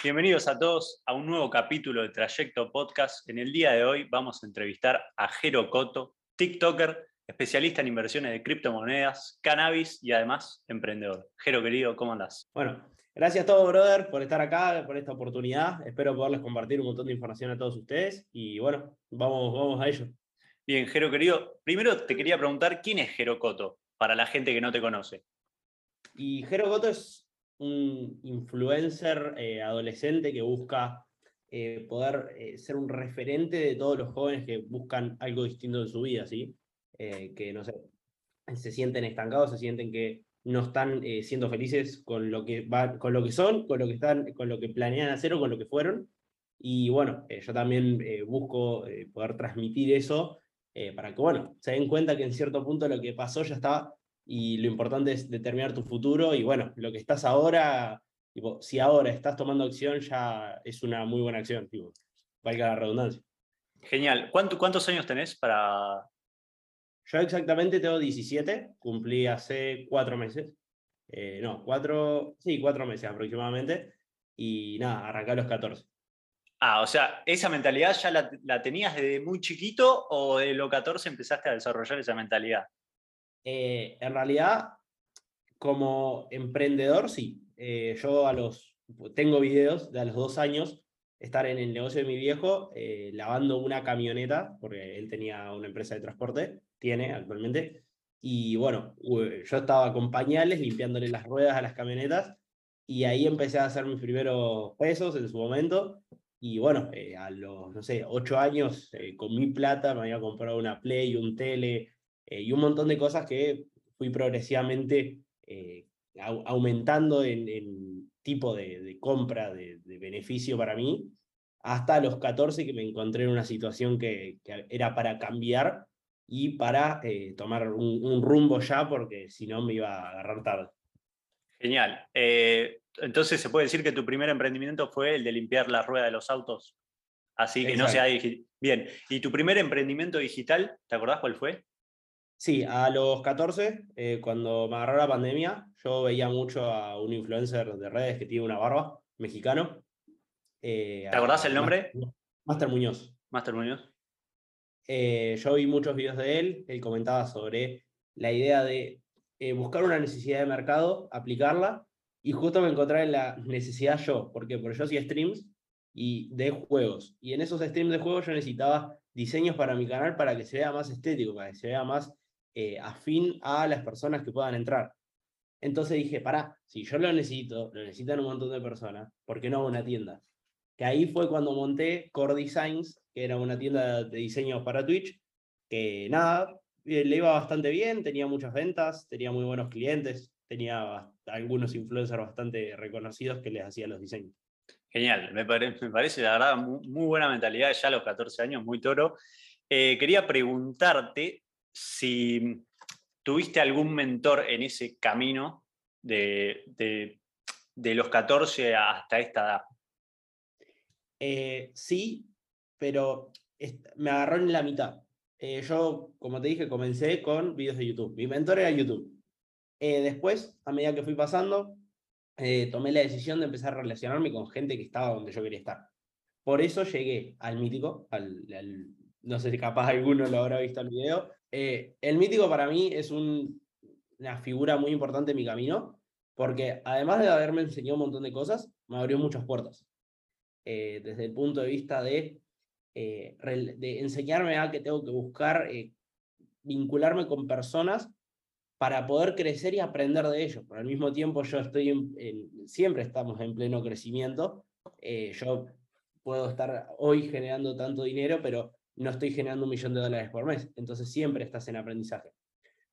Bienvenidos a todos a un nuevo capítulo de Trayecto Podcast. En el día de hoy vamos a entrevistar a Jero Coto, TikToker, especialista en inversiones de criptomonedas, cannabis y además emprendedor. Jero, querido, ¿cómo andás? Bueno, gracias a todos, brother, por estar acá, por esta oportunidad. Espero poderles compartir un montón de información a todos ustedes y bueno, vamos, vamos a ello. Bien, Jero, querido, primero te quería preguntar, ¿quién es Jero Coto para la gente que no te conoce? Y Jero Coto es un influencer eh, adolescente que busca eh, poder eh, ser un referente de todos los jóvenes que buscan algo distinto en su vida, ¿sí? que no sé, se sienten estancados, se sienten que no están siendo felices con lo que va, con lo que son, con lo que están, con lo que planean hacer o con lo que fueron. Y bueno, yo también busco poder transmitir eso para que, bueno, se den cuenta que en cierto punto lo que pasó ya estaba y lo importante es determinar tu futuro y bueno, lo que estás ahora, tipo, si ahora estás tomando acción ya es una muy buena acción, tipo, valga la redundancia. Genial. ¿Cuántos años tenés para...? Yo exactamente tengo 17, cumplí hace cuatro meses. Eh, no, cuatro, sí, cuatro meses aproximadamente. Y nada, arranqué a los 14. Ah, o sea, ¿esa mentalidad ya la, la, tenías desde muy chiquito o de los 14 empezaste a desarrollar esa mentalidad? Eh, en realidad, como emprendedor, sí. Eh, yo a los, tengo videos de a los dos años estar en el negocio de mi viejo eh, lavando una camioneta, porque él tenía una empresa de transporte, tiene actualmente, y bueno, yo estaba con pañales limpiándole las ruedas a las camionetas, y ahí empecé a hacer mis primeros pesos en su momento, y bueno, a los, no sé, ocho años, con mi plata me había comprado una Play, un tele, eh, y un montón de cosas que fui progresivamente eh, aumentando en, tipo de, compra, de, beneficio para mí, hasta los 14 que me encontré en una situación que, era para cambiar y para eh, tomar un, rumbo ya, porque si no me iba a agarrar tarde. Genial. entonces, ¿se puede decir que tu primer emprendimiento fue el de limpiar la rueda de los autos? Así que no sea Bien. ¿Y tu primer emprendimiento digital, te acordás cuál fue? Sí, a los 14, eh, cuando me agarró la pandemia, yo veía mucho a un influencer de redes que tiene una barba, mexicano. Eh, ¿Te acordás el nombre? Master Muñoz. Master Muñoz. Eh, yo vi muchos videos de él, él comentaba sobre la idea de buscar una necesidad de mercado, aplicarla, y justo me encontré en la necesidad yo, ¿por qué? Porque yo hacía streams y de juegos, y en esos streams de juegos yo necesitaba diseños para mi canal para que se vea más estético, para que se vea más eh, afín a las personas que puedan entrar. Entonces dije, pará, si yo lo necesito, lo necesitan un montón de personas, ¿por qué no una tienda? Que ahí fue cuando monté Core Designs, que era una tienda de diseño para Twitch, que nada, eh, le iba bastante bien, tenía muchas ventas, tenía muy buenos clientes, tenía algunos influencers bastante reconocidos que les hacían los diseños. Genial, me, parece la verdad muy, buena mentalidad ya a los 14 años, muy toro. Eh, quería preguntarte si tuviste algún mentor en ese camino de, de, los 14 hasta esta edad. Eh, sí, pero me agarró en la mitad. Eh, yo, como te dije, comencé con videos de YouTube. Mi mentor era YouTube. Eh, después, a medida que fui pasando, tomé la decisión de empezar a relacionarme con gente que estaba donde yo quería estar. Por eso llegué al mítico, al, no sé si capaz alguno lo habrá visto el video, eh, el mítico para mí es una figura muy importante en mi camino, porque además de haberme enseñado un montón de cosas, me abrió muchas puertas. Eh, desde el punto de vista de, eh, de enseñarme a que tengo que buscar vincularme con personas para poder crecer y aprender de ellos. Pero al mismo tiempo yo estoy, siempre estamos en pleno crecimiento. yo puedo estar hoy generando tanto dinero, pero no estoy generando un millón de dólares por mes. Entonces siempre estás en aprendizaje.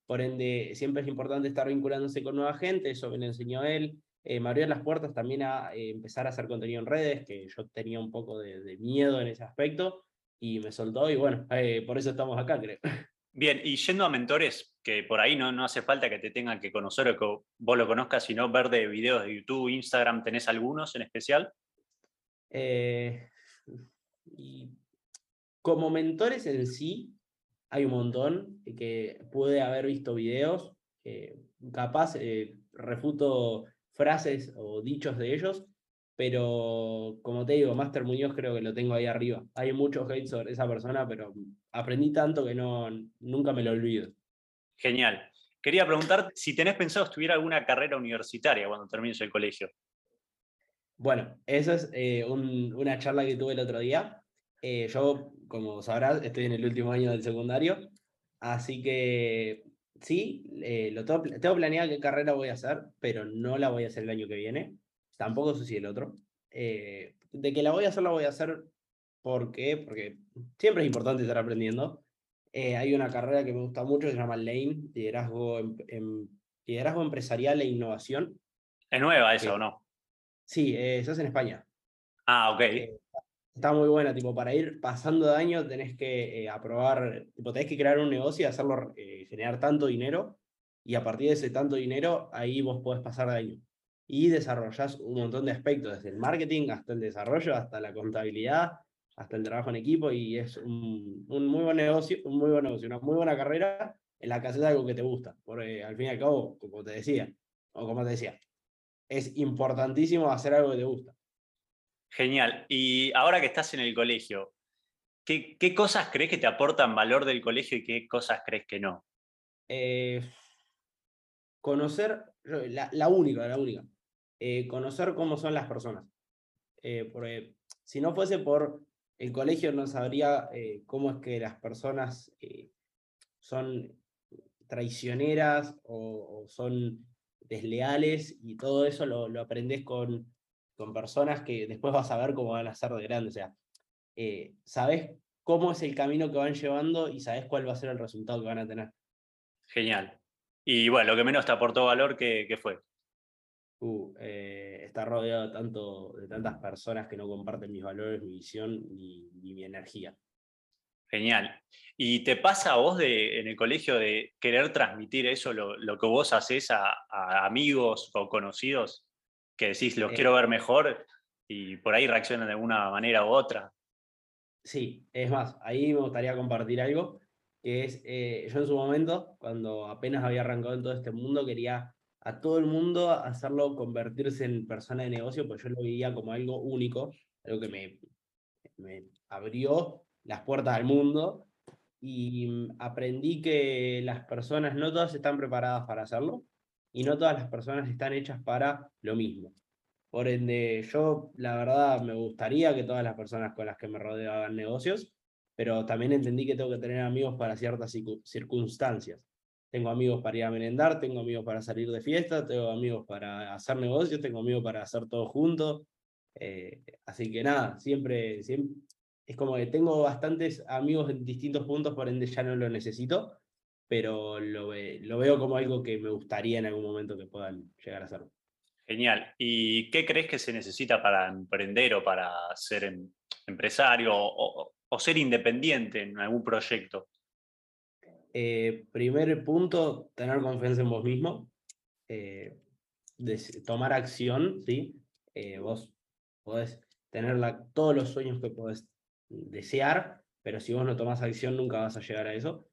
Por ende, siempre es importante estar vinculándose con nueva gente, eso me lo enseñó él. Eh, me abrió las puertas también a eh, empezar a hacer contenido en redes, que yo tenía un poco de, miedo en ese aspecto, y me soltó, y bueno, eh, por eso estamos acá, creo. Bien, y yendo a mentores, que por ahí no, no hace falta que te tengan que conocer o que vos lo conozcas, sino ver de videos de YouTube, Instagram, ¿tenés algunos en especial? y como mentores en sí, hay un montón que puede haber visto videos, capaz eh, refuto frases o dichos de ellos, pero como te digo, Master Muñoz creo que lo tengo ahí arriba. Hay muchos hate sobre esa persona, pero aprendí tanto que no, nunca me lo olvido. Genial. Quería preguntar si tenés pensado estudiar alguna carrera universitaria cuando termines el colegio. Bueno, esa es eh, una charla que tuve el otro día. Eh, yo, como sabrás, estoy en el último año del secundario, así que sí, eh, lo tengo, tengo planeado qué carrera voy a hacer, pero no la voy a hacer el año que viene tampoco sé si el otro. Eh, de que la voy a hacer, la voy a hacer. ¿Por qué? Porque siempre es importante estar aprendiendo. Hay una carrera que me gusta mucho se llama Lane, liderazgo, en, liderazgo empresarial e innovación. ¿Es nueva eso o no? Sí, eso es en España. Ah, ok. Está muy buena, tipo, para ir pasando de año tenés que aprobar, tipo, tenés que crear un negocio y hacerlo, generar tanto dinero, y a partir de ese tanto dinero, ahí vos podés pasar de año y desarrollas un montón de aspectos, desde el marketing hasta el desarrollo, hasta la contabilidad, hasta el trabajo en equipo y es un, muy buen negocio, un muy buen negocio, una muy buena carrera en la que haces algo que te gusta, porque al fin y al cabo, como te decía, o como te decía, es importantísimo hacer algo que te gusta. Genial. Y ahora que estás en el colegio, ¿qué, cosas crees que te aportan valor del colegio y qué cosas crees que no? Eh, conocer, la, única, la única, eh, conocer cómo son las personas. Eh, porque si no fuese por el colegio, no sabría cómo es que las personas son traicioneras o, son desleales y todo eso lo, lo aprendes con, con personas que después vas a ver cómo van a ser de grandes. O sea, sabes cómo es el camino que van llevando y sabes cuál va a ser el resultado que van a tener. Genial. Y bueno, lo que menos te aportó valor, ¿qué, qué fue? Uh, eh, está rodeado tanto, de tantas personas que no comparten mis valores, mi visión ni, mi energía. Genial. ¿Y te pasa a vos de, en el colegio de querer transmitir eso, lo, lo que vos haces a, amigos o conocidos, que decís, los eh. quiero ver mejor y por ahí reaccionan de alguna manera u otra? Sí, es más, ahí me gustaría compartir algo, que es, eh, yo en su momento, cuando apenas había arrancado en todo este mundo, quería a todo el mundo hacerlo convertirse en persona de negocio, pues yo lo veía como algo único, algo que me, me abrió las puertas al mundo y mm, aprendí que las personas no todas están preparadas para hacerlo y no todas las personas están hechas para lo mismo. Por ende, yo la verdad me gustaría que todas las personas con las que me rodeo hagan negocios, pero también entendí que tengo que tener amigos para ciertas circunstancias. Tengo amigos para ir a merendar, tengo amigos para salir de fiesta, tengo amigos para hacer negocios, tengo amigos para hacer todo juntos. Eh, así que nada, siempre, siempre es como que tengo bastantes amigos en distintos puntos, por ende ya no lo necesito, pero lo, lo veo como algo que me gustaría en algún momento que puedan llegar a ser. Genial. ¿Y qué crees que se necesita para emprender o para ser em, empresario o, o ser independiente en algún proyecto? Eh, primer punto, tener confianza en vos mismo, eh, tomar acción, ¿sí? Eh, vos podés tener todos los sueños que podés desear, pero si vos no tomás acción nunca vas a llegar a eso.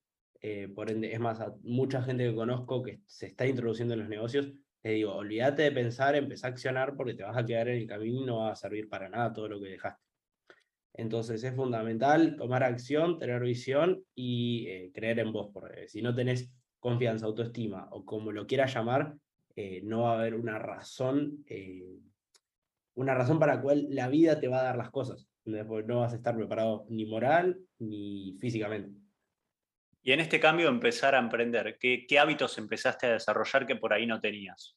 Por ende, es más, a mucha gente que conozco que se está introduciendo en los negocios, te digo, olvídate de pensar, empezá a accionar porque te vas a quedar en el camino y no va a servir para nada todo lo que dejaste. Entonces es fundamental tomar acción, tener visión y eh, creer en vos, porque si no tenés confianza, autoestima o como lo quieras llamar, eh, no va a haber una razón, eh, una razón para la cual la vida te va a dar las cosas. Porque no vas a estar preparado ni moral ni físicamente. Y en este cambio empezar a emprender, ¿qué, hábitos empezaste a desarrollar que por ahí no tenías?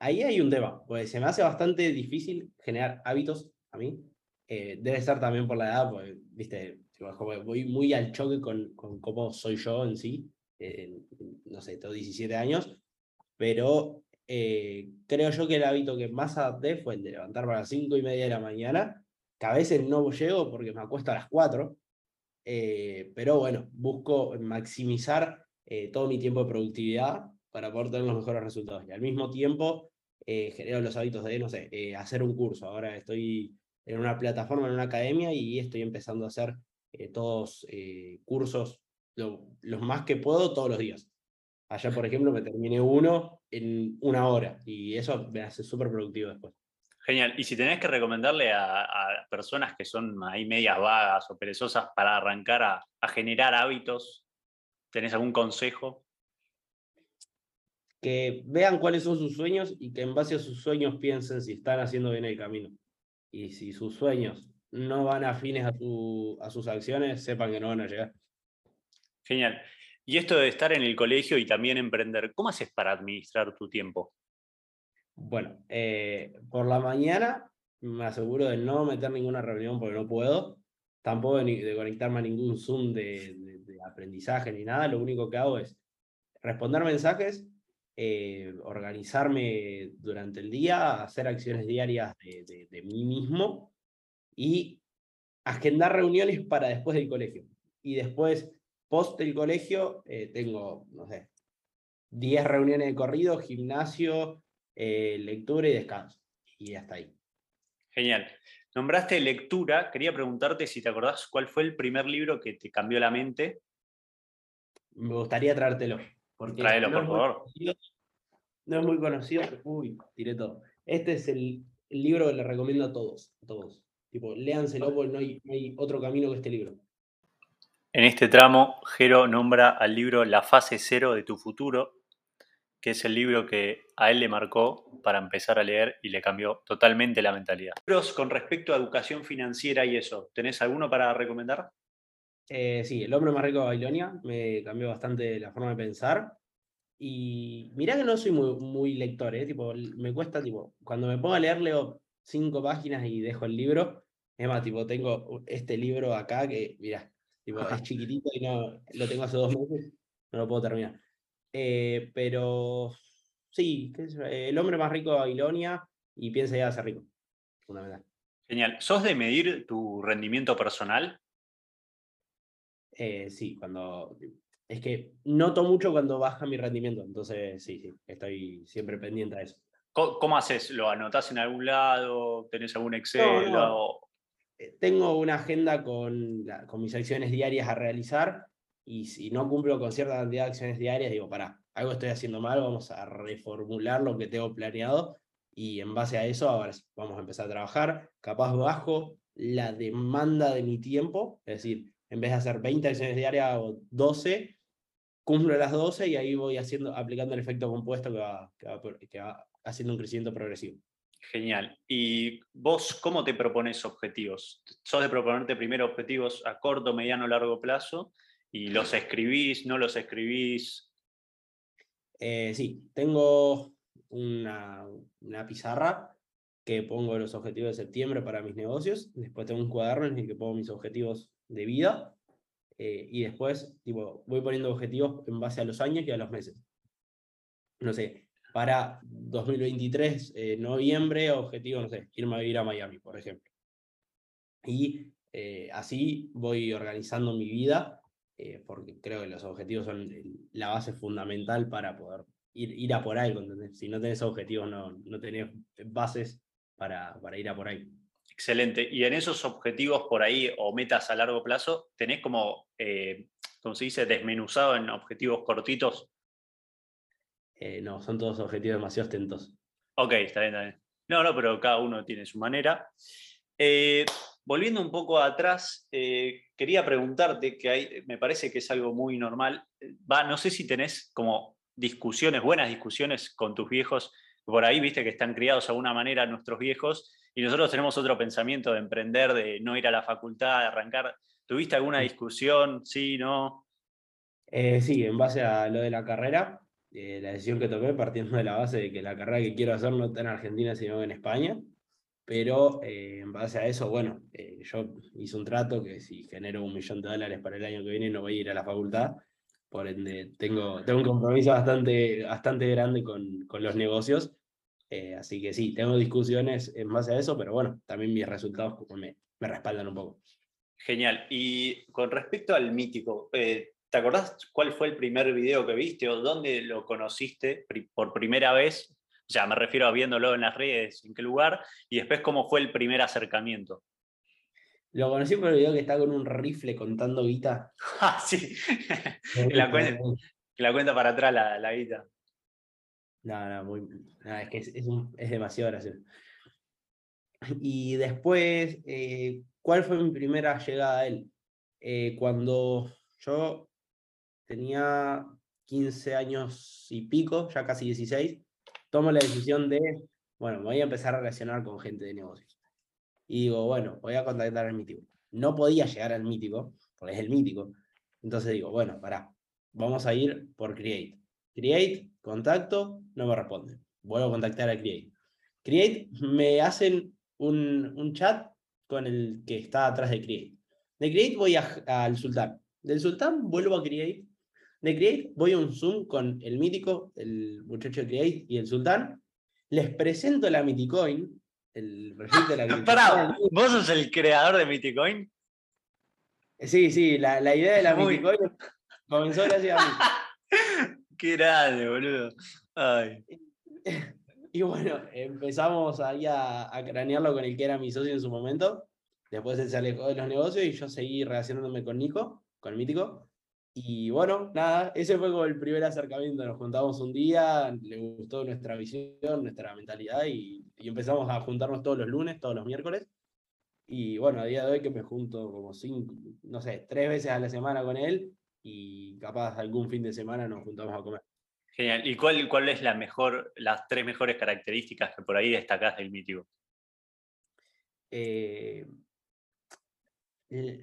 ahí hay un tema, pues se me hace bastante difícil generar hábitos a mí. Eh, debe ser también por la edad, porque, viste, voy muy al choque con, con cómo soy yo en sí. no sé, tengo 17 años, pero eh, creo yo que el hábito que más adapté fue el de levantarme a las 5 y media de la mañana, que a veces no llego porque me acuesto a las 4, eh, pero bueno, busco maximizar todo mi tiempo de productividad para poder tener los mejores resultados. Y al mismo tiempo, genero los hábitos de, hacer un curso. Ahora estoy en una plataforma, en una academia, y estoy empezando a hacer eh, todos eh, cursos, los más que puedo, todos los días. Allá, por ejemplo, me terminé uno en una hora y eso me hace súper productivo después. Genial. Y si tenés que recomendarle a, personas que son ahí medias vagas o perezosas para arrancar a, generar hábitos, ¿tenés algún consejo? Que vean cuáles son sus sueños y que en base a sus sueños piensen si están haciendo bien el camino. Y si sus sueños no van afines a, a sus acciones, sepan que no van a llegar. Genial. Y esto de estar en el colegio y también emprender, ¿cómo haces para administrar tu tiempo? Bueno, eh, por la mañana me aseguro de no meter ninguna reunión porque no puedo. Tampoco de, conectarme a ningún Zoom de, aprendizaje ni nada. Lo único que hago es responder mensajes, eh, organizarme durante el día, hacer acciones diarias de, mí mismo y agendar reuniones para después del colegio. Y después, post del colegio, eh, tengo, no sé, 10 reuniones de corrido, gimnasio, eh, lectura y descanso. Y hasta ahí. Genial. Nombraste lectura, quería preguntarte si te acordás cuál fue el primer libro que te cambió la mente. Me gustaría traértelo. Porque Tráelo, por favor. no es muy conocido. Uy, tiré todo. Este es el, libro que le recomiendo a todos. A todos. Tipo, léanselo porque no hay, no hay otro camino que este libro. En este tramo, Jero nombra al libro La fase cero de tu futuro, que es el libro que a él le marcó para empezar a leer y le cambió totalmente la mentalidad. Libros con respecto a educación financiera y eso, ¿tenés alguno para recomendar? Eh, sí, El hombre más rico de Babilonia me cambió bastante la forma de pensar. Y mirá que no soy muy, muy lector, ¿eh? tipo, me cuesta, tipo, cuando me pongo a leer, leo cinco páginas y dejo el libro. Es más, tipo, tengo este libro acá que, mirá, tipo, es chiquitito y no lo tengo hace dos meses, no lo puedo terminar. Eh, pero sí, el hombre más rico de Babilonia y piensa ya ser rico. Fundamental. Genial. ¿Sos de medir tu rendimiento personal? Eh, sí, cuando. Es que noto mucho cuando baja mi rendimiento, entonces sí, sí, estoy siempre pendiente a eso. ¿Cómo, haces? ¿Lo anotás en algún lado? ¿Tenés algún Excel? Eh, tengo una agenda con, con mis acciones diarias a realizar y si no cumplo con cierta cantidad de acciones diarias, digo, para, algo estoy haciendo mal, vamos a reformular lo que tengo planeado y en base a eso vamos a empezar a trabajar, capaz bajo la demanda de mi tiempo, es decir, en vez de hacer 20 acciones diarias hago 12, cumplo las 12 y ahí voy haciendo, aplicando el efecto compuesto que va, que va haciendo un crecimiento progresivo. Genial. ¿Y vos cómo te propones objetivos? ¿Sos de proponerte primero objetivos a corto, mediano, largo plazo? ¿Y los escribís, no los escribís? Eh, sí, tengo una, pizarra que pongo los objetivos de septiembre para mis negocios. Después tengo un cuaderno en el que pongo mis objetivos de vida. Eh, y después tipo, voy poniendo objetivos en base a los años y a los meses. No sé, para 2023, eh, noviembre, objetivo, no sé, irme a vivir a Miami, por ejemplo. Y así voy organizando mi vida eh, porque creo que los objetivos son la base fundamental para poder ir, ir a por algo. Si no tenés objetivos, no, no tenés bases para, para ir a por ahí. Excelente. Y en esos objetivos por ahí o metas a largo plazo, ¿tenés como, eh, como se dice, desmenuzado en objetivos cortitos? Eh, no, son todos objetivos demasiado ostentosos. Ok, está bien, está bien. No, no, pero cada uno tiene su manera. Eh, volviendo un poco atrás, eh, quería preguntarte, que me parece que es algo muy normal, va, no sé si tenés como discusiones, buenas discusiones con tus viejos, por ahí viste que están criados de alguna manera nuestros viejos, y nosotros tenemos otro pensamiento de emprender, de no ir a la facultad, de arrancar. ¿Tuviste alguna discusión? ¿Sí, no? Eh, sí, en base a lo de la carrera, eh, la decisión que tomé partiendo de la base de que la carrera que quiero hacer no está en Argentina, sino en España pero eh, en base a eso, bueno, eh, yo hice un trato que si genero un millón de dólares para el año que viene no voy a ir a la facultad, por ende tengo, tengo un compromiso bastante, bastante grande con, con los negocios, eh, así que sí, tengo discusiones en base a eso, pero bueno, también mis resultados me, me respaldan un poco. Genial, y con respecto al mítico, ¿te acordás cuál fue el primer video que viste o dónde lo conociste por primera vez o sea, me refiero a viéndolo en las redes, en qué lugar, y después cómo fue el primer acercamiento. Lo conocí por el video que está con un rifle contando guita. ah, sí. que, la cuenta, para atrás la, la guita. No, no, muy, es que es, es, demasiado gracioso. Y después, eh, ¿cuál fue mi primera llegada a él? Eh, cuando yo tenía 15 años y pico, ya casi 16, tomo la decisión de, bueno, voy a empezar a relacionar con gente de negocios. Y digo, bueno, voy a contactar al mítico. No podía llegar al mítico, porque es el mítico. Entonces digo, bueno, pará, vamos a ir por Create. Create, contacto, no me responde. Vuelvo a contactar a Create. Create me hacen un, un chat con el que está atrás de Create. De Create voy al Sultán. Del Sultán vuelvo a Create. De Create voy a un Zoom con el mítico, el muchacho de Create y el Sultán. Les presento la Miticoin, el proyecto de la Pará, ¿vos sos el creador de Miticoin? Sí, sí, la, la idea de la Miticoin comenzó gracias a mí. Qué grande, boludo. Ay. Y bueno, empezamos ahí a, a, cranearlo con el que era mi socio en su momento. Después él se alejó de los negocios y yo seguí relacionándome con Nico, con el mítico. Y bueno, nada, ese fue como el primer acercamiento. Nos juntamos un día, le gustó nuestra visión, nuestra mentalidad y, y empezamos a juntarnos todos los lunes, todos los miércoles. Y bueno, a día de hoy que me junto como cinco, no sé, tres veces a la semana con él y capaz algún fin de semana nos juntamos a comer. Genial. ¿Y cuál, cuál es la mejor, las tres mejores características que por ahí destacás del mítico? Eh,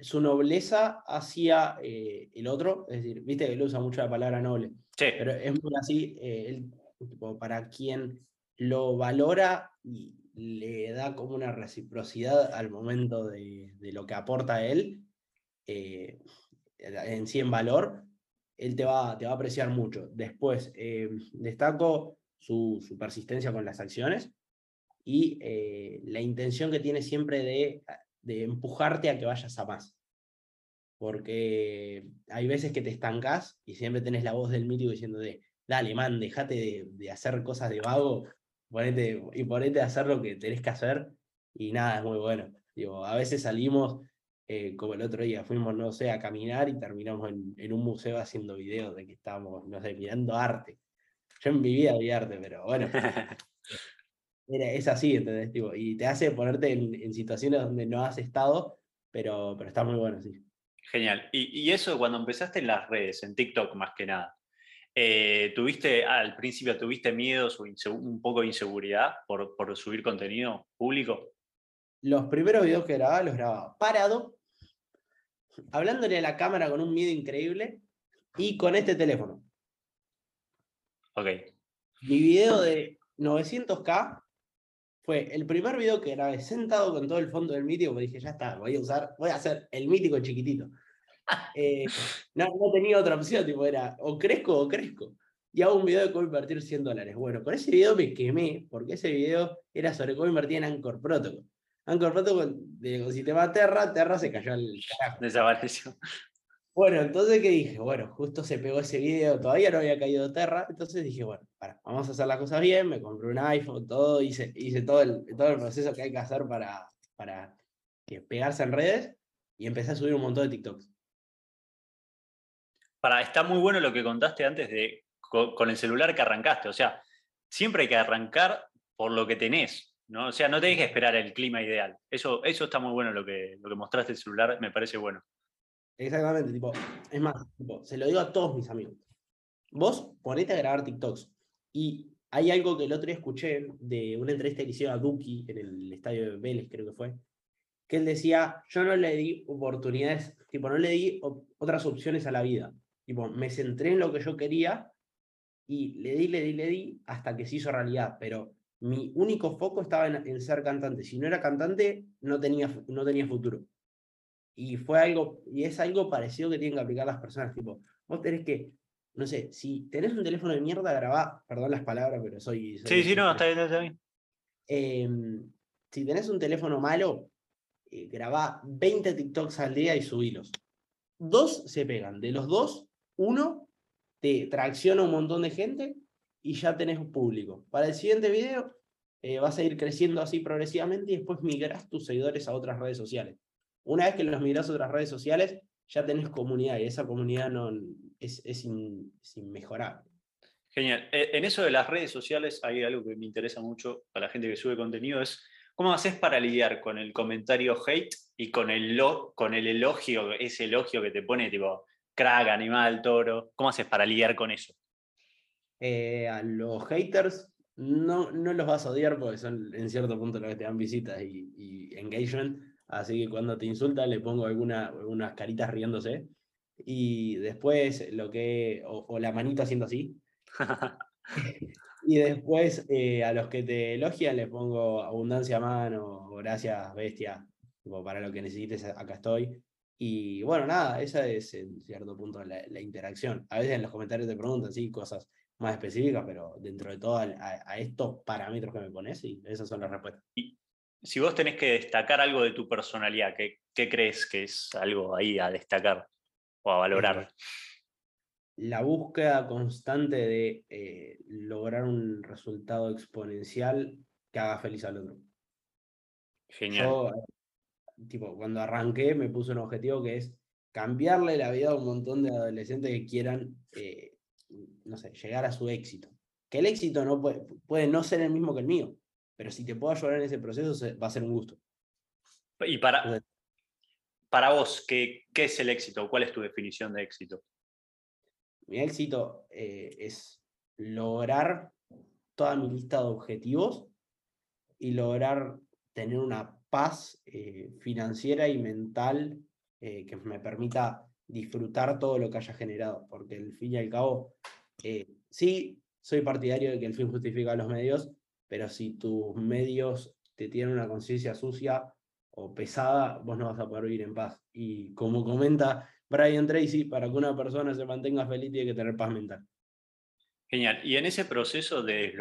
su nobleza hacia eh, el otro, es decir, viste que él usa mucho la palabra noble, sí. pero es muy así, eh, para quien lo valora y le da como una reciprocidad al momento de, de lo que aporta a él, en sí en valor, él te va, te va a apreciar mucho. Después, eh, destaco su, su, persistencia con las acciones y eh, la intención que tiene siempre de, de, empujarte a que vayas a más. Porque hay veces que te estancas y siempre tenés la voz del mítico diciendo de, dale, man, dejate de, de, hacer cosas de vago ponete, y ponete a hacer lo que tenés que hacer y nada, es muy bueno. Digo, a veces salimos eh, como el otro día, fuimos, no sé, a caminar y terminamos en, en, un museo haciendo videos de que estábamos, no sé, mirando arte. Yo en mi vida vi arte, pero bueno. Era, es así, ¿entendés? Tipo, y te hace ponerte en, en, situaciones donde no has estado, pero, pero está muy bueno, sí. Genial. Y, y eso cuando empezaste en las redes, en TikTok más que nada, eh, ¿tuviste, al principio, tuviste miedos o un poco de inseguridad por, por subir contenido público? Los primeros videos que grababa los grababa parado hablándole a la cámara con un miedo increíble y con este teléfono. Ok. Mi video de 900k fue el primer video que grabé sentado con todo el fondo del mítico, me dije, ya está, voy a usar, voy a hacer el mítico chiquitito. Eh, no, no, tenía otra opción, tipo, era o crezco o crezco. Y hago un video de cómo invertir 100 dólares. Bueno, con ese video me quemé, porque ese video era sobre cómo invertir en Anchor Protocol. Anchor Protocol de sistema Terra, Terra se cayó al. Desapareció. Bueno, entonces ¿qué dije? Bueno, justo se pegó ese video, todavía no había caído Terra, entonces dije, bueno, vamos a hacer las cosas bien, me compré un iPhone, todo, hice, todo, el, proceso que hay que hacer para, pegarse en redes y empecé a subir un montón de TikToks. Para, está muy bueno lo que contaste antes de con, el celular que arrancaste, o sea, siempre hay que arrancar por lo que tenés, ¿no? O sea, no tenés que esperar el clima ideal. Eso, eso está muy bueno lo que mostraste el celular, me parece bueno. Exactamente, tipo, es más, tipo, se lo digo a todos mis amigos. Vos ponete a grabar TikToks. Y hay algo que el otro día escuché de una entrevista que hicieron a Duki en el estadio de Vélez, creo que fue, que él decía, yo no le di oportunidades, tipo, no le di otras opciones a la vida. Tipo, me centré en lo que yo quería y le di, le di, le di hasta que se hizo realidad. Pero mi único foco estaba en, ser cantante. Si no era cantante, no tenía, no tenía futuro. Y fue algo, y es algo parecido que tienen que aplicar las personas, tipo, vos tenés que, no sé, si tenés un teléfono de mierda, grabá, perdón las palabras, pero soy... sí, sí, no, está bien, está bien. Em, si tenés un teléfono malo, eh, grabá 20 TikToks al día y subilos. Dos se pegan, de los dos, uno te tracciona un montón de gente y ya tenés un público. Para el siguiente video eh, vas a ir creciendo así progresivamente y después migras tus seguidores a otras redes sociales. Una vez que los migras a otras redes sociales, ya tenés comunidad y esa comunidad no, es, es, inmejorable. Genial. Eh, en eso de las redes sociales hay algo que me interesa mucho a la gente que sube contenido, es cómo haces para lidiar con el comentario hate y con el, con el elogio, ese elogio que te pone tipo crack, animal, toro. ¿Cómo haces para lidiar con eso? Eh, a los haters no, no los vas a odiar porque son en cierto punto los que te dan visitas y, engagement. Así que cuando te insultan le pongo alguna, algunas caritas riéndose. Y después lo que. o la manito haciendo así. y después eh, a los que te elogian les pongo abundancia a mano, gracias bestia, para lo que necesites acá estoy. Y bueno, nada, esa es en cierto punto la, interacción. A veces en los comentarios te preguntan, sí, cosas más específicas, pero dentro de todo a, estos parámetros que me pones, y esas son las respuestas. Y si vos tenés que destacar algo de tu personalidad, ¿qué, qué crees que es algo ahí a destacar o a valorar? La búsqueda constante de eh, lograr un resultado exponencial que haga feliz al otro. Genial. Yo, eh, tipo, cuando arranqué me puse un objetivo que es cambiarle la vida a un montón de adolescentes que quieran, eh, no sé, llegar a su éxito. Que el éxito no puede, puede no ser el mismo que el mío, pero si te puedo ayudar en ese proceso va a ser un gusto. Y para, para vos, ¿qué, ¿qué es el éxito? ¿Cuál es tu definición de éxito? Mi éxito eh, es lograr toda mi lista de objetivos y lograr tener una paz eh, financiera y mental eh, que me permita disfrutar todo lo que haya generado, porque al fin y al cabo, sí, soy partidario de que el fin justifica los medios, pero si tus medios te tienen una conciencia sucia o pesada, vos no vas a poder vivir en paz. Y como comenta Brian Tracy, para que una persona se mantenga feliz tiene que tener paz mental. Genial. Y en ese proceso de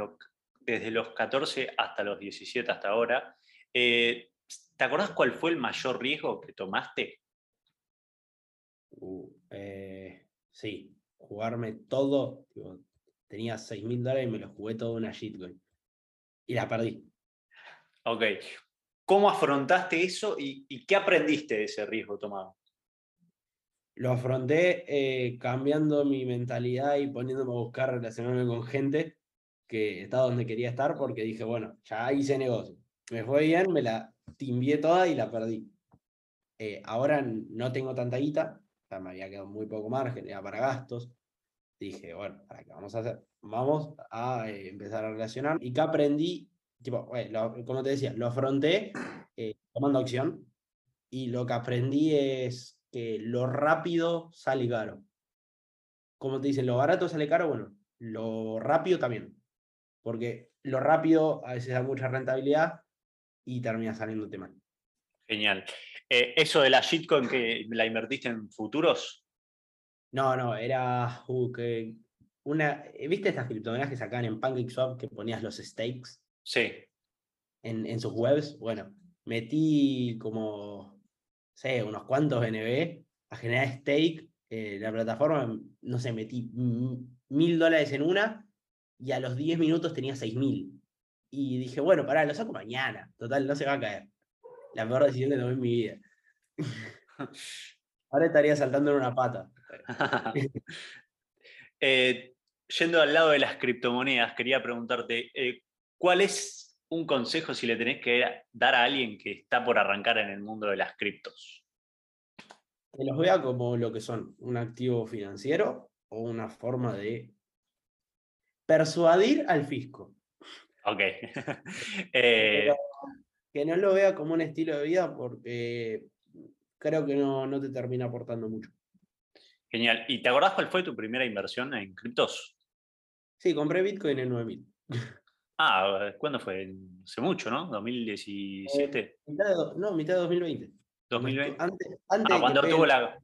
desde los 14 hasta los 17, hasta ahora, eh, ¿te acordás cuál fue el mayor riesgo que tomaste? Uh, eh, sí, jugarme todo. tenía 6 mil dólares y me lo jugué todo en una shitcoin. Y la perdí. Ok. ¿Cómo afrontaste eso y qué aprendiste de ese riesgo tomado? lo afronté eh, cambiando mi mentalidad y poniéndome a buscar relacionarme con gente que está donde quería estar porque dije, bueno, ya hice negocio. Me fue bien, me la timbié toda y la perdí. Eh, ahora no tengo tanta guita, me había quedado muy poco margen, era para gastos. Dije, bueno, ¿para qué vamos a hacer? Vamos a eh, empezar a relacionar. ¿Y qué aprendí? Tipo, como te decía, lo afronté tomando acción y lo que aprendí es que lo rápido sale caro. Como te dicen, lo barato sale caro, bueno, lo rápido también. Porque lo rápido a veces da mucha rentabilidad y termina saliéndote mal. Genial. Eh, ¿Eso de la shitcoin que la invertiste en futuros? No, no, era uh, que una. ¿Viste estas criptomonedas que sacaban en PancakeSwap que ponías los stakes? Sí. En, en sus webs. Bueno, metí como sé, unos cuantos NB a generar stake. Eh, la plataforma, no sé, metí mil dólares en una y a los 10 minutos tenía seis mil. Y dije, bueno, pará, lo saco mañana. Total, no se va a caer. La peor decisión que tomé en mi vida. Ahora estaría saltando en una pata. Eh, yendo al lado de las criptomonedas, quería preguntarte, eh, ¿cuál es un consejo si le tenés que dar a alguien que está por arrancar en el mundo de las criptos? Que los vea como lo que son, un activo financiero o una forma de persuadir al fisco. Ok. Eh, que no lo vea como un estilo de vida porque creo que no, no te termina aportando mucho. Genial. ¿Y te acordás cuál fue tu primera inversión en criptos? Sí, compré Bitcoin en 9000. Ah, ¿cuándo fue? Hace mucho, ¿no? ¿2017? Eh, no, mitad de 2020. 2020. Antes, antes ah, cuando tuvo la.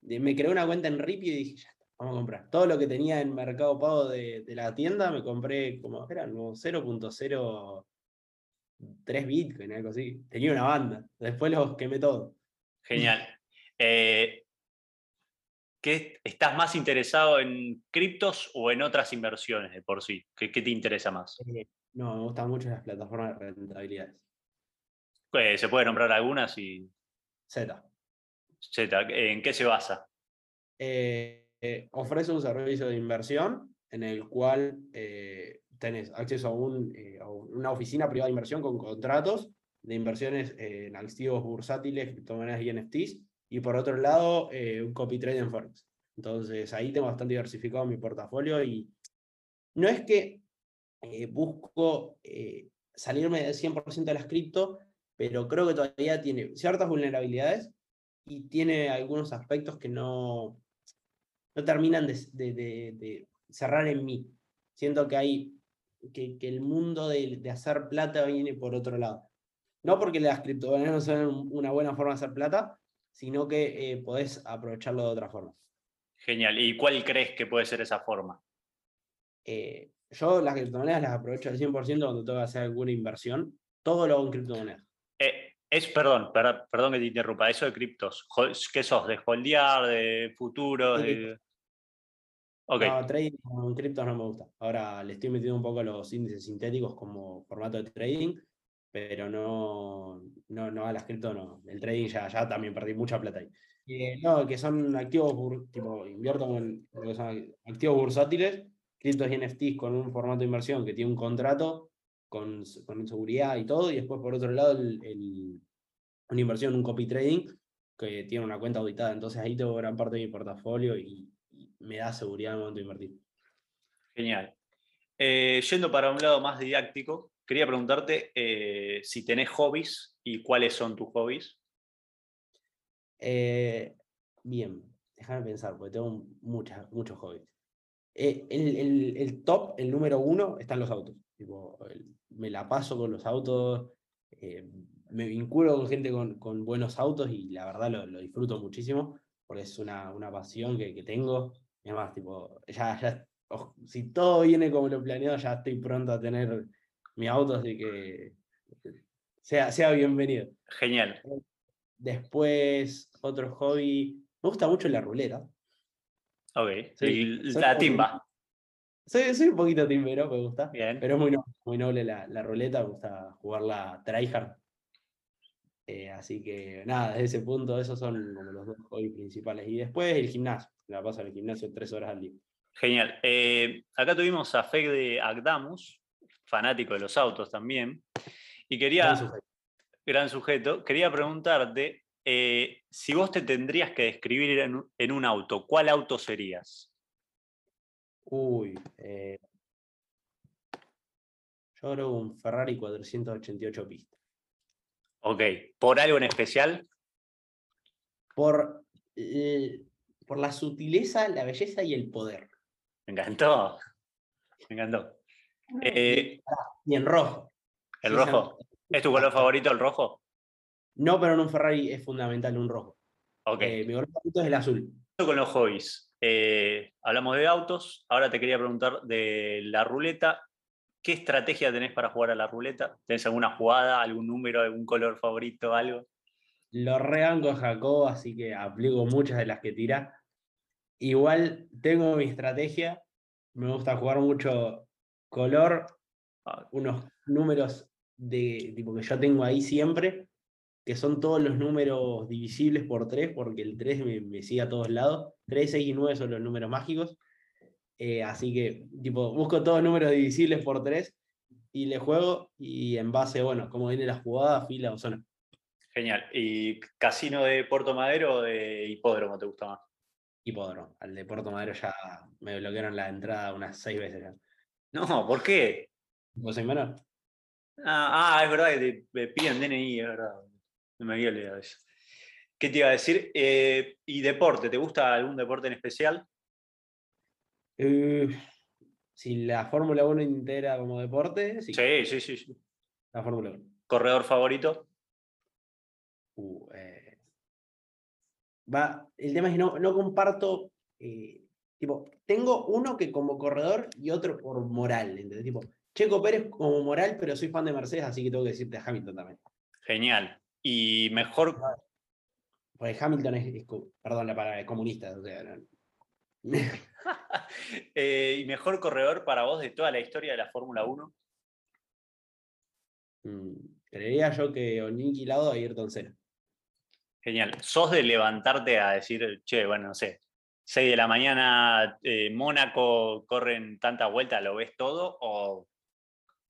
Me creé una cuenta en Ripio y dije, ya está, vamos a comprar. Todo lo que tenía en Mercado Pago de, la tienda me compré como, eran 0.03 Bitcoin, algo así. Tenía una banda. Después los quemé todo. Genial. Eh, ¿Qué, ¿Estás más interesado en criptos o en otras inversiones de por sí? ¿Qué, te interesa más? Eh, no, me gustan mucho las plataformas de rentabilidades. Eh, ¿Se puede nombrar algunas? Y... Z. Z, ¿en qué se basa? Eh, ofrece un servicio de inversión en el cual tenés acceso a, un, a, una oficina privada de inversión con contratos de inversiones en activos bursátiles, criptomonedas y NFTs, y por otro lado, un copy trade en Forex. Entonces ahí tengo bastante diversificado mi portafolio y no es que busco salirme del 100% de las cripto, pero creo que todavía tiene ciertas vulnerabilidades y tiene algunos aspectos que no, no terminan de, de, cerrar en mí. Siento que hay que, que el mundo de, hacer plata viene por otro lado. No porque las criptomonedas no son una buena forma de hacer plata, sino que eh, podés aprovecharlo de otra forma. Genial. ¿Y cuál crees que puede ser esa forma? Eh, yo las criptomonedas las aprovecho al 100% cuando tengo que hacer alguna inversión. Todo lo hago en criptomonedas. Eh, es, perdón, perdón que te interrumpa, eso de criptos, ¿qué sos? ¿De holdear, de futuros? De... No, trading con criptos no me gusta. Ahora le estoy metiendo un poco los índices sintéticos como formato de trading, pero no, no, no a las criptos no. El trading ya, ya también perdí mucha plata ahí. Eh, no, que son activos, tipo, invierto en activos bursátiles, criptos y NFTs con un formato de inversión que tiene un contrato con, con seguridad y todo, y después por otro lado el, una inversión, un copy trading, que tiene una cuenta auditada. Entonces ahí tengo gran parte de mi portafolio y, me da seguridad al momento de invertir. Genial. Eh, yendo para un lado más didáctico, quería preguntarte eh, si tenés hobbies y cuáles son tus hobbies. Eh, bien, déjame pensar, porque tengo muchas, muchos hobbies. El, el, top, el número uno, están los autos. Tipo, me la paso con los autos, me vinculo con gente con, con, buenos autos y la verdad lo, lo disfruto muchísimo porque es una, una pasión que, que tengo. Es más, tipo, ya, ya, si todo viene como lo planeado, ya estoy pronto a tener mi auto, así que sea, sea bienvenido. Genial. Después, otro hobby. Me gusta mucho la ruleta. Ok. la timba. Soy, soy, un poquito timbero, me gusta. Bien. Pero es muy noble, muy noble la, la ruleta, me gusta jugarla tryhard. Eh, así que nada, desde ese punto, esos son como los dos hobbies principales. Y después el gimnasio, la paso en el gimnasio tres horas al día. Genial. Eh, acá tuvimos a Feg de Agdamus, fanático de los autos también, y quería, gran sujeto, quería preguntarte eh, si vos te tendrías que describir en, un auto, ¿cuál auto serías? Uy, yo creo un Ferrari 488 pistas. Ok, ¿por algo en especial? Por, por la sutileza, la belleza y el poder. Me encantó, me encantó. Eh, y en rojo. ¿El rojo? ¿Es tu color favorito el rojo? No, pero en un Ferrari es fundamental un rojo. Ok. Eh, mi color favorito es el azul. Con los hobbies. Eh, hablamos de autos, ahora te quería preguntar de la ruleta. ¿Qué estrategia tenés para jugar a la ruleta? ¿Tenés alguna jugada, algún número, algún color favorito, algo? Lo reango Jacob, así que aplico muchas de las que tira. Igual tengo mi estrategia. Me gusta jugar mucho color, ah. unos números de tipo que yo tengo ahí siempre, que son todos los números divisibles por 3, porque el 3 me, me sigue a todos lados. 3, 6 y 9 son los números mágicos. Eh, así que, tipo, busco todos números divisibles por tres y le juego y en base, bueno, cómo viene la jugada, fila o zona. Genial. ¿Y casino de Puerto Madero o de hipódromo te gusta más? Hipódromo. Al de Puerto Madero ya me bloquearon la entrada unas seis veces ya. No, ¿por qué? ¿Vos soy menor? Ah, ah, es verdad que te piden DNI, es verdad. No me había olvidado eso. ¿Qué te iba a decir? Eh, ¿Y deporte? ¿Te gusta algún deporte en especial? Eh, si la Fórmula 1 integra como deporte, sí. Sí, sí, sí. La Fórmula 1. ¿Corredor favorito? Uh, eh, va, el tema es que no, no comparto. Eh, tipo, tengo uno que como corredor y otro por moral. ¿entendés? Tipo, Checo Pérez como moral, pero soy fan de Mercedes, así que tengo que decirte a Hamilton también. Genial. Y mejor. Pues Hamilton es, perdón la palabra, es comunista. O sea, Eh, ¿Y mejor corredor para vos de toda la historia de la Fórmula 1? Mm, creería yo que Niki Lauda a Ayrton Senna. Genial. ¿Sos de levantarte a decir, che, bueno, no sé, 6 de la mañana, eh, Mónaco, corren tanta vuelta, ¿lo ves todo? O...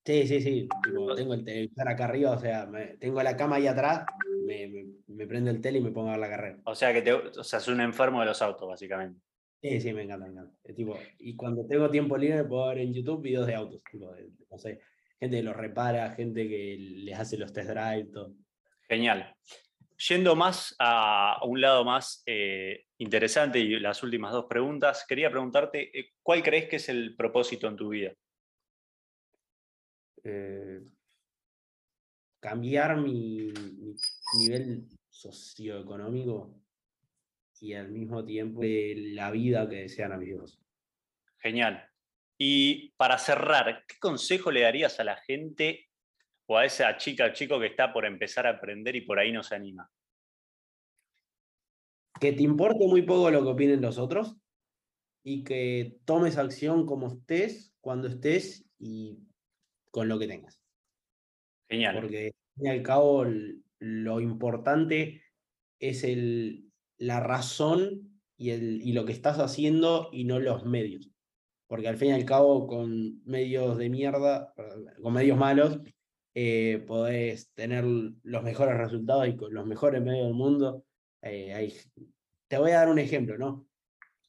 Sí, sí, sí. tengo el televisor acá arriba, o sea, tengo la cama ahí atrás, me, me, prendo el tele y me pongo a ver la carrera. O sea, que te, o sea, es un enfermo de los autos, básicamente. Sí, sí, me encanta, me encanta. tipo, y cuando tengo tiempo libre puedo ver en YouTube videos de autos, tipo, no sé, gente que los repara, gente que les hace los test drive, todo. Genial. Yendo más a un lado más eh, interesante y las últimas dos preguntas, quería preguntarte, eh, ¿cuál crees que es el propósito en tu vida? Eh, cambiar mi, nivel socioeconómico y al mismo tiempo la vida que desean a mis hijos. Genial. Y para cerrar, ¿qué consejo le darías a la gente o a esa chica o chico que está por empezar a aprender y por ahí no se anima? Que te importe muy poco lo que opinen los otros y que tomes acción como estés, cuando estés y con lo que tengas. Genial. Porque al fin y al cabo lo importante es el, la razón y, el, y lo que estás haciendo y no los medios. Porque al fin y al cabo con medios de mierda, con medios malos, eh, podés tener los mejores resultados y con los mejores medios del mundo. Eh, te voy a dar un ejemplo, ¿no?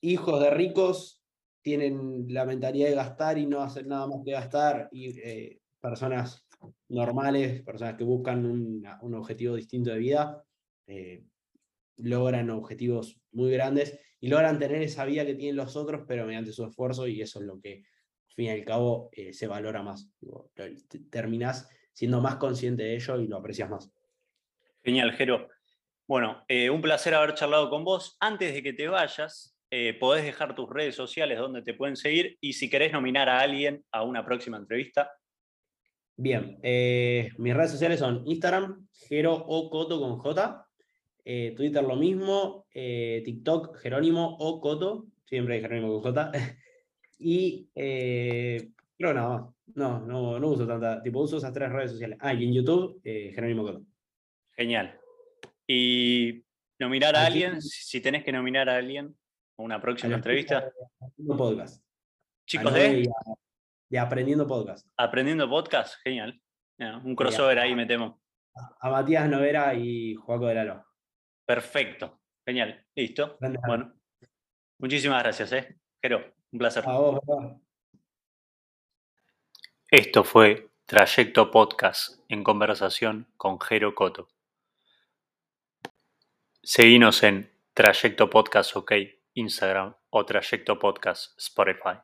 Hijos de ricos tienen la mentalidad de gastar y no hacen nada más que gastar, y eh, personas normales, personas que buscan un objetivo distinto de vida, logran objetivos muy grandes y logran tener esa vida que tienen los otros, pero mediante su esfuerzo, y eso es lo que, al fin y al cabo, se valora más. terminás siendo más consciente de ello y lo aprecias más. Genial, Jero. Bueno, eh, un placer haber charlado con vos. Antes de que te vayas, eh, podés dejar tus redes sociales donde te pueden seguir y si querés nominar a alguien a una próxima entrevista. Bien, eh, mis redes sociales son Instagram, Jero o Coto con J, Twitter lo mismo, TikTok Jerónimo o Coto, siempre Jerónimo con J, y creo nada más. No, no, no uso tanta, tipo uso esas tres redes sociales. Ah, y en YouTube, eh, Jerónimo Coto. Genial. Y nominar a alguien, si tenés que nominar a alguien a una próxima entrevista. podcast. Chicos de... de Aprendiendo Podcast. Aprendiendo Podcast, genial. un crossover ahí metemos. A Matías Novera y Juaco de Lalo. Perfecto. Genial. Listo. Bueno. Muchísimas gracias, eh. Jero, un placer. A vos, Esto fue Trayecto Podcast en conversación con Jero Coto. Seguinos en Trayecto Podcast OK, Instagram o Trayecto Podcast Spotify.